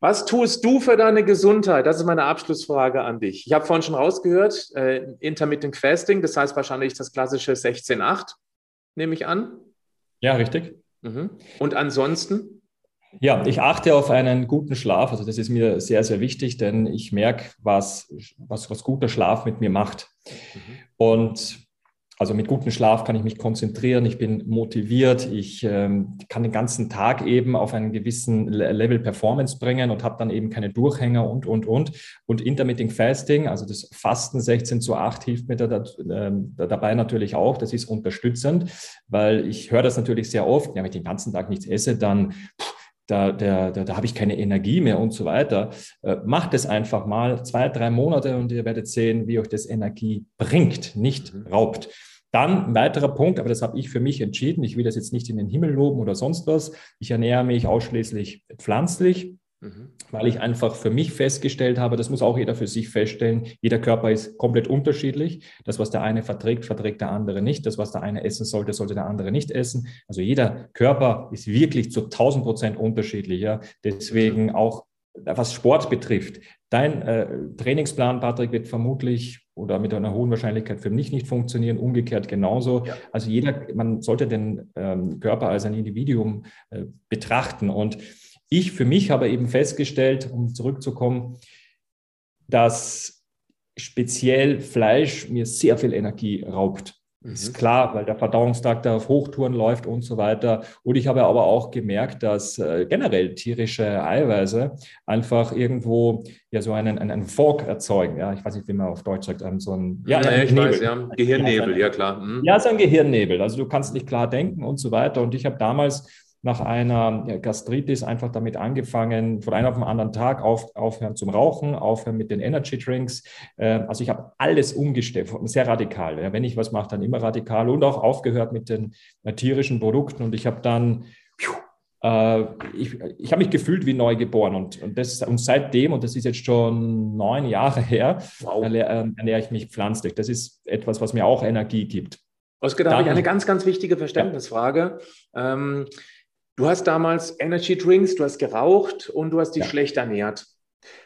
Was tust du für deine Gesundheit? Das ist meine Abschlussfrage an dich. Ich habe vorhin schon rausgehört, äh, Intermittent Fasting, das heißt wahrscheinlich das klassische 16-8 nehme ich an. Ja, richtig. Mhm. Und ansonsten? Ja, ich achte auf einen guten Schlaf. Also das ist mir sehr, sehr wichtig, denn ich merke, was, was, was guter Schlaf mit mir macht. Mhm. Und also mit gutem Schlaf kann ich mich konzentrieren, ich bin motiviert, ich ähm, kann den ganzen Tag eben auf einen gewissen Level Performance bringen und habe dann eben keine Durchhänger und, und, und. Und Intermittent Fasting, also das Fasten 16 zu 8 hilft mir da, da, äh, dabei natürlich auch. Das ist unterstützend, weil ich höre das natürlich sehr oft, ja, wenn ich den ganzen Tag nichts esse, dann... Pff, da, da, da, da habe ich keine Energie mehr und so weiter. Äh, macht es einfach mal zwei, drei Monate und ihr werdet sehen, wie euch das Energie bringt, nicht mhm. raubt. Dann ein weiterer Punkt, aber das habe ich für mich entschieden. Ich will das jetzt nicht in den Himmel loben oder sonst was. Ich ernähre mich ausschließlich pflanzlich. Mhm. Weil ich einfach für mich festgestellt habe, das muss auch jeder für sich feststellen, jeder Körper ist komplett unterschiedlich. Das, was der eine verträgt, verträgt der andere nicht. Das, was der eine essen sollte, sollte der andere nicht essen. Also jeder Körper ist wirklich zu 1000 Prozent unterschiedlich. Ja? Deswegen auch, was Sport betrifft, dein äh, Trainingsplan, Patrick, wird vermutlich oder mit einer hohen Wahrscheinlichkeit für mich nicht funktionieren, umgekehrt genauso. Ja. Also jeder, man sollte den ähm, Körper als ein Individuum äh, betrachten und ich für mich habe eben festgestellt, um zurückzukommen, dass speziell Fleisch mir sehr viel Energie raubt. Mhm. Ist klar, weil der Verdauungstag da auf Hochtouren läuft und so weiter. Und ich habe aber auch gemerkt, dass äh, generell tierische Eiweiße einfach irgendwo ja so einen, einen, einen Fog erzeugen. Ja, ich weiß nicht, wie man auf Deutsch sagt, so ein ja, ja ich Nebel. weiß, ja, Gehirnnebel, ja, klar. Mhm. Ja, so ein Gehirnnebel. Also du kannst nicht klar denken und so weiter. Und ich habe damals nach einer Gastritis einfach damit angefangen, von einem auf den anderen Tag auf, aufhören zum Rauchen, aufhören mit den Energy Drinks. Äh, also ich habe alles umgestellt, sehr radikal. Wenn ich was mache, dann immer radikal und auch aufgehört mit den äh, tierischen Produkten. Und ich habe dann äh, ich, ich habe mich gefühlt wie neu geboren und, und, das, und seitdem, und das ist jetzt schon neun Jahre her, wow. ernähre ich mich pflanzlich. Das ist etwas, was mir auch Energie gibt. Oskar, da habe ich eine ganz, ganz wichtige Verständnisfrage. Ja. Ähm, Du hast damals Energy Drinks, du hast geraucht und du hast dich ja. schlecht ernährt.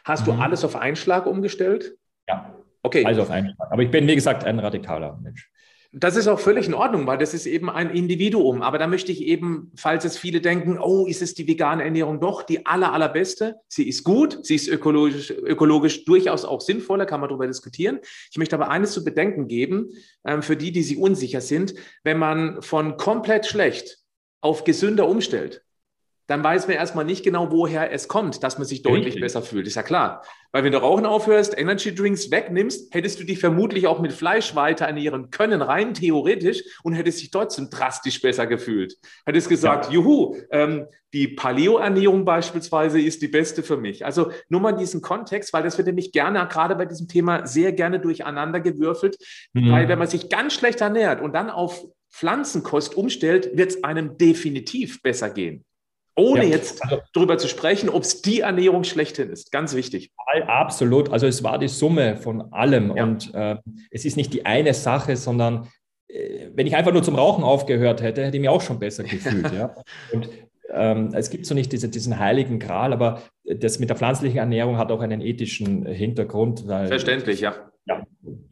Hast mhm. du alles auf Einschlag umgestellt? Ja. Okay. Also auf Einschlag. Aber ich bin, wie gesagt, ein radikaler Mensch. Das ist auch völlig in Ordnung, weil das ist eben ein Individuum. Aber da möchte ich eben, falls es viele denken, oh, ist es die vegane Ernährung doch die aller, allerbeste? Sie ist gut, sie ist ökologisch, ökologisch durchaus auch sinnvoller, kann man darüber diskutieren. Ich möchte aber eines zu bedenken geben, ähm, für die, die sich unsicher sind. Wenn man von komplett schlecht auf gesünder umstellt, dann weiß man erstmal nicht genau, woher es kommt, dass man sich deutlich Richtig. besser fühlt. Ist ja klar. Weil wenn du Rauchen aufhörst, Energy Drinks wegnimmst, hättest du dich vermutlich auch mit Fleisch weiter ernähren können, rein theoretisch, und hättest dich trotzdem drastisch besser gefühlt. Hättest gesagt, ja. juhu, ähm, die Paleo-Ernährung beispielsweise ist die beste für mich. Also nur mal diesen Kontext, weil das wird nämlich gerne, gerade bei diesem Thema, sehr gerne durcheinander gewürfelt. Mhm. Weil wenn man sich ganz schlecht ernährt und dann auf Pflanzenkost umstellt, wird es einem definitiv besser gehen. Ohne ja, jetzt also, darüber zu sprechen, ob es die Ernährung schlechthin ist. Ganz wichtig. Absolut. Also es war die Summe von allem. Ja. Und äh, es ist nicht die eine Sache, sondern äh, wenn ich einfach nur zum Rauchen aufgehört hätte, hätte ich mich auch schon besser gefühlt. ja. Und ähm, es gibt so nicht diese, diesen heiligen Gral, aber das mit der pflanzlichen Ernährung hat auch einen ethischen Hintergrund. Verständlich, ja.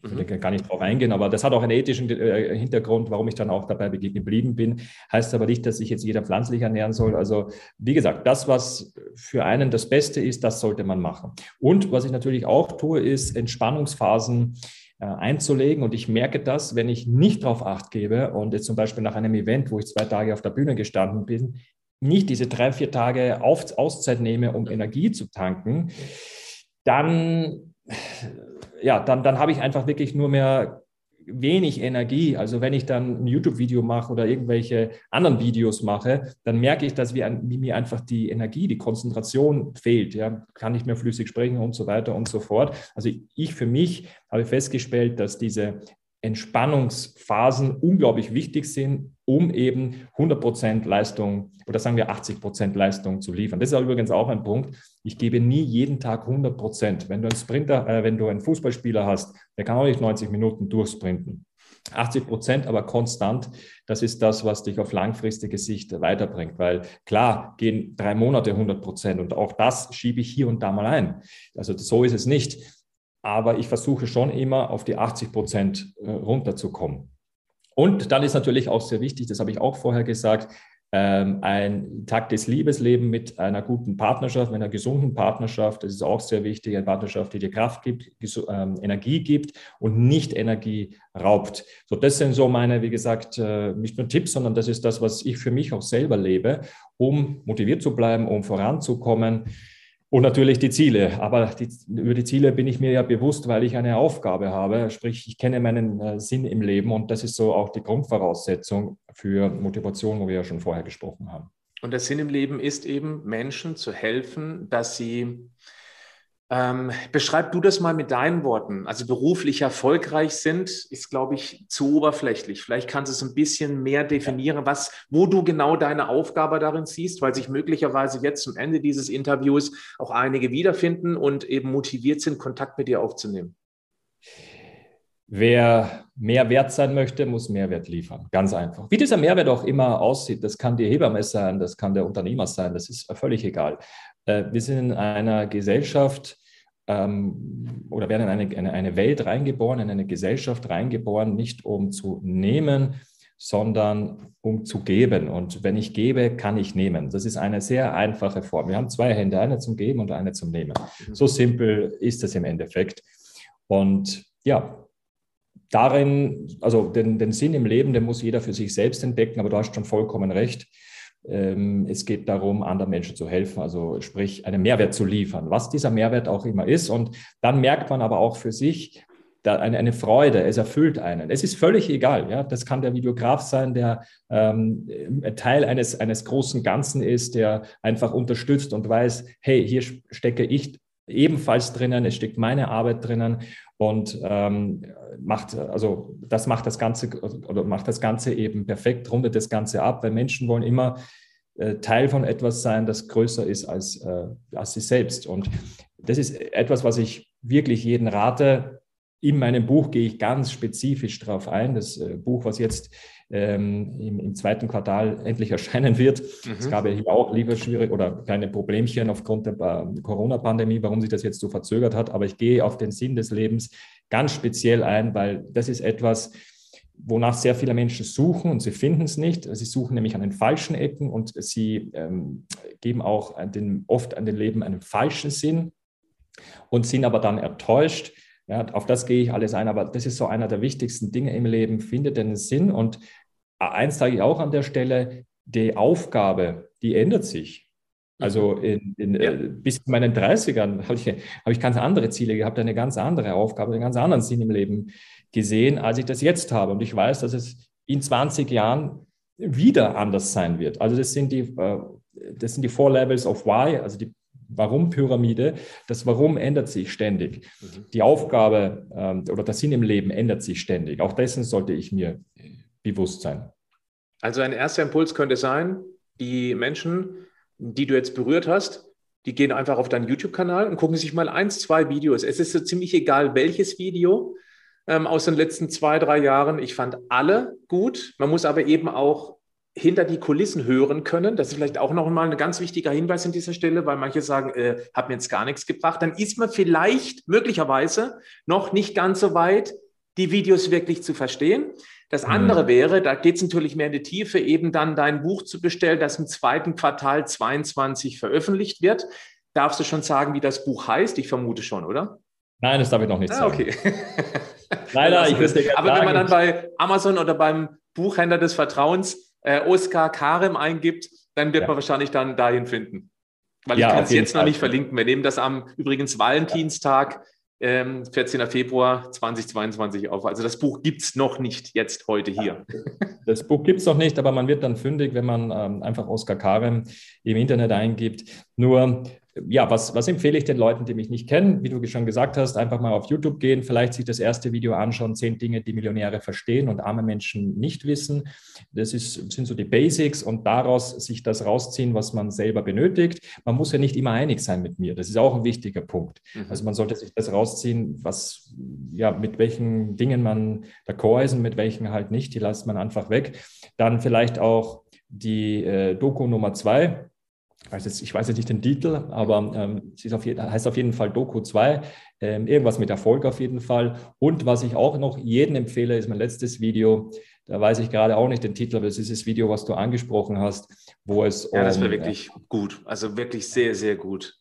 Ich will gar nicht drauf eingehen, aber das hat auch einen ethischen äh, Hintergrund, warum ich dann auch dabei geblieben bin. Heißt aber nicht, dass sich jetzt jeder pflanzlich ernähren soll. Also, wie gesagt, das, was für einen das Beste ist, das sollte man machen. Und was ich natürlich auch tue, ist Entspannungsphasen äh, einzulegen. Und ich merke das, wenn ich nicht darauf acht gebe und jetzt zum Beispiel nach einem Event, wo ich zwei Tage auf der Bühne gestanden bin, nicht diese drei, vier Tage auf, Auszeit nehme, um Energie zu tanken, dann, ja, dann, dann habe ich einfach wirklich nur mehr wenig Energie. Also wenn ich dann ein YouTube-Video mache oder irgendwelche anderen Videos mache, dann merke ich, dass wie mir einfach die Energie, die Konzentration fehlt. Ja, kann nicht mehr flüssig sprechen und so weiter und so fort. Also ich für mich habe festgestellt, dass diese Entspannungsphasen unglaublich wichtig sind, um eben 100% Leistung oder sagen wir 80% Leistung zu liefern. Das ist übrigens auch ein Punkt. Ich gebe nie jeden Tag 100% Wenn du einen Sprinter, äh, wenn du einen Fußballspieler hast, der kann auch nicht 90 Minuten durchsprinten. 80 Prozent, aber konstant, das ist das, was dich auf langfristige Sicht weiterbringt. Weil klar, gehen drei Monate 100 Prozent und auch das schiebe ich hier und da mal ein. Also so ist es nicht aber ich versuche schon immer auf die 80 Prozent äh, runterzukommen. Und dann ist natürlich auch sehr wichtig, das habe ich auch vorher gesagt, ähm, ein taktes Liebesleben mit einer guten Partnerschaft, mit einer gesunden Partnerschaft. Das ist auch sehr wichtig, eine Partnerschaft, die dir Kraft gibt, ähm, Energie gibt und nicht Energie raubt. So, das sind so meine, wie gesagt, äh, nicht nur Tipps, sondern das ist das, was ich für mich auch selber lebe, um motiviert zu bleiben, um voranzukommen. Und natürlich die Ziele. Aber die, über die Ziele bin ich mir ja bewusst, weil ich eine Aufgabe habe. Sprich, ich kenne meinen äh, Sinn im Leben und das ist so auch die Grundvoraussetzung für Motivation, wo wir ja schon vorher gesprochen haben. Und der Sinn im Leben ist eben, Menschen zu helfen, dass sie ähm, beschreib du das mal mit deinen Worten. Also beruflich erfolgreich sind, ist, glaube ich, zu oberflächlich. Vielleicht kannst du es ein bisschen mehr definieren, was, wo du genau deine Aufgabe darin siehst, weil sich möglicherweise jetzt zum Ende dieses Interviews auch einige wiederfinden und eben motiviert sind, Kontakt mit dir aufzunehmen. Wer mehr wert sein möchte, muss Mehrwert liefern. Ganz einfach. Wie dieser Mehrwert auch immer aussieht, das kann die Hebamme sein, das kann der Unternehmer sein, das ist völlig egal. Äh, wir sind in einer Gesellschaft, ähm, oder werden in eine, eine, Welt reingeboren, in eine Gesellschaft reingeboren, nicht um zu nehmen, sondern um zu geben. Und wenn ich gebe, kann ich nehmen. Das ist eine sehr einfache Form. Wir haben zwei Hände, eine zum Geben und eine zum Nehmen. Mhm. So simpel ist es im Endeffekt. Und ja, darin, also den, den Sinn im Leben, den muss jeder für sich selbst entdecken, aber du hast schon vollkommen recht. Ähm, es geht darum, anderen Menschen zu helfen, also sprich einen Mehrwert zu liefern, was dieser Mehrwert auch immer ist. Und dann merkt man aber auch für sich eine, eine Freude, es erfüllt einen. Es ist völlig egal. Ja? Das kann der Videograf sein, der ähm, Teil eines, eines großen Ganzen ist, der einfach unterstützt und weiß, hey, hier stecke ich ebenfalls drinnen, es steckt meine Arbeit drinnen und ähm, macht, also das macht das Ganze oder macht das Ganze eben perfekt, rundet das Ganze ab, weil Menschen wollen immer äh, Teil von etwas sein, das größer ist als, äh, als sie selbst. Und das ist etwas, was ich wirklich jeden rate. In meinem Buch gehe ich ganz spezifisch darauf ein. Das äh, Buch, was jetzt ähm, im, im, zweiten Quartal endlich erscheinen wird. Mhm. Es gab ja hier auch lieber schwierig oder kleine Problemchen aufgrund der äh, Corona-Pandemie, warum sich das jetzt so verzögert hat. Aber ich gehe auf den Sinn des Lebens ganz speziell ein, weil das ist etwas, wonach sehr viele Menschen suchen und sie finden es nicht. Sie suchen nämlich an den falschen Ecken und sie ähm, geben auch an den, oft an den Leben einen falschen Sinn und sind aber dann enttäuscht. Ja, auf das gehe ich alles ein, aber das ist so einer der wichtigsten Dinge im Leben. Findet den Sinn und eins sage ich auch an der Stelle, die Aufgabe, die ändert sich. Also mhm. in, in, ja. äh, bis zu meinen 30ern habe ich, hab ich ganz andere Ziele gehabt, eine ganz andere Aufgabe, einen ganz anderen Sinn im Leben gesehen, als ich das jetzt habe. Und ich weiß, dass es in 20 Jahren wieder anders sein wird. Also das sind die, äh, das sind die Four Levels of Why, also die Warum-Pyramide. Das Warum ändert sich ständig. Mhm. Die Aufgabe ähm, oder der Sinn im Leben ändert sich ständig. Auch dessen sollte ich mir Bewusstsein. Also ein erster Impuls könnte sein, die Menschen, die du jetzt berührt hast, die gehen einfach auf deinen YouTube-Kanal und gucken sich mal eins, zwei Videos. Es ist so ziemlich egal, welches Video ähm, aus den letzten zwei, drei Jahren. Ich fand alle gut. Man muss aber eben auch hinter die Kulissen hören können. Das ist vielleicht auch noch mal ein ganz wichtiger Hinweis an dieser Stelle, weil manche sagen, äh, hat mir jetzt gar nichts gebracht. Dann ist man vielleicht möglicherweise noch nicht ganz so weit, die Videos wirklich zu verstehen. Das andere mhm. wäre, da geht es natürlich mehr in die Tiefe, eben dann dein Buch zu bestellen, das im zweiten Quartal 22 veröffentlicht wird. Darfst du schon sagen, wie das Buch heißt? Ich vermute schon, oder? Nein, das darf ich noch nicht ah, sagen. Okay. Leider, ich wüsste Aber sagen. wenn man dann bei Amazon oder beim Buchhändler des Vertrauens äh, Oskar Karem eingibt, dann wird ja. man wahrscheinlich dann dahin finden. Weil ja, ich kann es jetzt Fall. noch nicht verlinken. Wir nehmen das am übrigens Valentinstag 14. Ähm, Februar 2022 auf. Also das Buch gibt es noch nicht jetzt heute hier. Das Buch gibt es noch nicht, aber man wird dann fündig, wenn man ähm, einfach Oskar Karem im Internet eingibt. Nur ja, was, was empfehle ich den Leuten, die mich nicht kennen? Wie du schon gesagt hast, einfach mal auf YouTube gehen, vielleicht sich das erste Video anschauen, zehn Dinge, die Millionäre verstehen und arme Menschen nicht wissen. Das ist, sind so die Basics und daraus sich das rausziehen, was man selber benötigt. Man muss ja nicht immer einig sein mit mir. Das ist auch ein wichtiger Punkt. Mhm. Also man sollte sich das rausziehen, was, ja, mit welchen Dingen man d'accord ist und mit welchen halt nicht. Die lässt man einfach weg. Dann vielleicht auch die äh, Doku Nummer zwei ich weiß jetzt, ich weiß jetzt nicht den Titel, aber ähm, es ist auf jeden, heißt auf jeden Fall Doku 2, ähm, irgendwas mit Erfolg auf jeden Fall. Und was ich auch noch jedem empfehle, ist mein letztes Video. Da weiß ich gerade auch nicht den Titel, aber es ist das Video, was du angesprochen hast, wo es. Ja, das war wirklich äh, gut. Also wirklich sehr, sehr gut.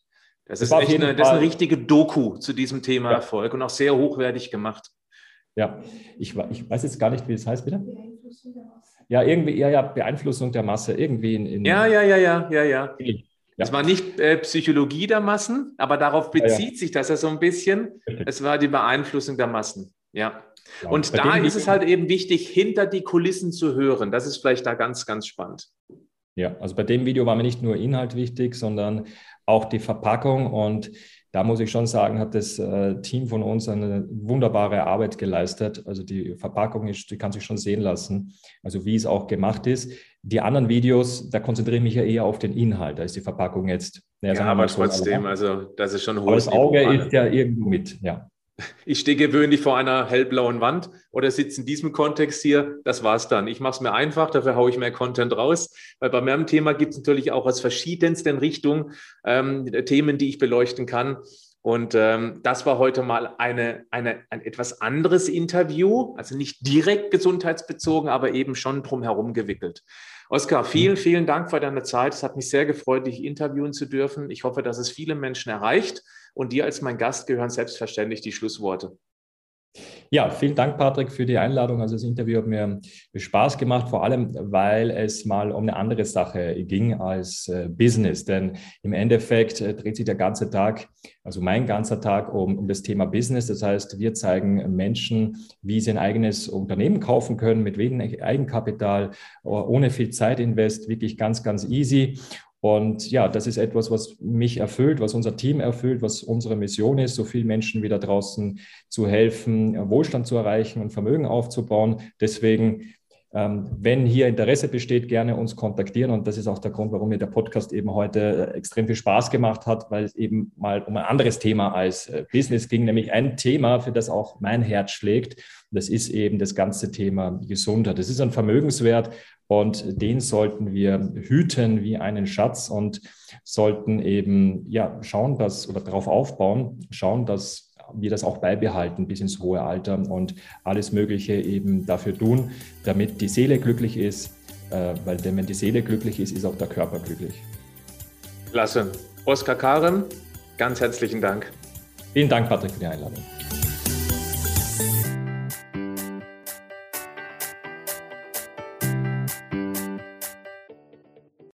Das, das ist echt eine, das ist eine richtige Doku zu diesem Thema ja. Erfolg und auch sehr hochwertig gemacht. Ja, ich, ich weiß jetzt gar nicht, wie es heißt, bitte. Ja, irgendwie, ja, ja, Beeinflussung der Masse, irgendwie in. in ja, ja, ja, ja, ja, ja. Es war nicht äh, Psychologie der Massen, aber darauf bezieht ja, sich das ja so ein bisschen. Es war die Beeinflussung der Massen. Ja. ja und da ist es halt eben wichtig, hinter die Kulissen zu hören. Das ist vielleicht da ganz, ganz spannend. Ja, also bei dem Video war mir nicht nur Inhalt wichtig, sondern auch die Verpackung und da muss ich schon sagen, hat das äh, Team von uns eine wunderbare Arbeit geleistet. Also die Verpackung ist, die kann sich schon sehen lassen, also wie es auch gemacht ist. Die anderen Videos, da konzentriere ich mich ja eher auf den Inhalt. Da ist die Verpackung jetzt. Ja, ja aber trotzdem, also das ist schon hohes Das Auge ist ja irgendwo mit, ja. Ich stehe gewöhnlich vor einer hellblauen Wand oder sitze in diesem Kontext hier. Das war's dann. Ich mache es mir einfach, dafür haue ich mehr Content raus. Weil bei meinem Thema gibt es natürlich auch aus verschiedensten Richtungen ähm, Themen, die ich beleuchten kann. Und ähm, das war heute mal eine, eine, ein etwas anderes Interview, also nicht direkt gesundheitsbezogen, aber eben schon drumherum gewickelt. Oskar, vielen, vielen Dank für deine Zeit. Es hat mich sehr gefreut, dich interviewen zu dürfen. Ich hoffe, dass es viele Menschen erreicht. Und dir als mein Gast gehören selbstverständlich die Schlussworte. Ja, vielen Dank, Patrick, für die Einladung. Also das Interview hat mir Spaß gemacht, vor allem, weil es mal um eine andere Sache ging als äh, Business. Denn im Endeffekt äh, dreht sich der ganze Tag, also mein ganzer Tag, um, um das Thema Business. Das heißt, wir zeigen Menschen, wie sie ein eigenes Unternehmen kaufen können, mit wenig Eigenkapital, ohne viel Zeitinvest, wirklich ganz, ganz easy. Und ja, das ist etwas, was mich erfüllt, was unser Team erfüllt, was unsere Mission ist, so vielen Menschen wieder draußen zu helfen, Wohlstand zu erreichen und Vermögen aufzubauen. Deswegen, wenn hier Interesse besteht, gerne uns kontaktieren. Und das ist auch der Grund, warum mir der Podcast eben heute äh, extrem viel Spaß gemacht hat, weil es eben mal um ein anderes Thema als äh, Business ging, nämlich ein Thema, für das auch mein Herz schlägt. Das ist eben das ganze Thema Gesundheit. Das ist ein Vermögenswert, und den sollten wir hüten wie einen Schatz und sollten eben ja schauen, dass oder darauf aufbauen, schauen, dass wir das auch beibehalten bis ins hohe Alter und alles Mögliche eben dafür tun, damit die Seele glücklich ist, äh, weil denn wenn die Seele glücklich ist, ist auch der Körper glücklich. Klasse. Oskar Karem, ganz herzlichen Dank. Vielen Dank, Patrick, für die Einladung.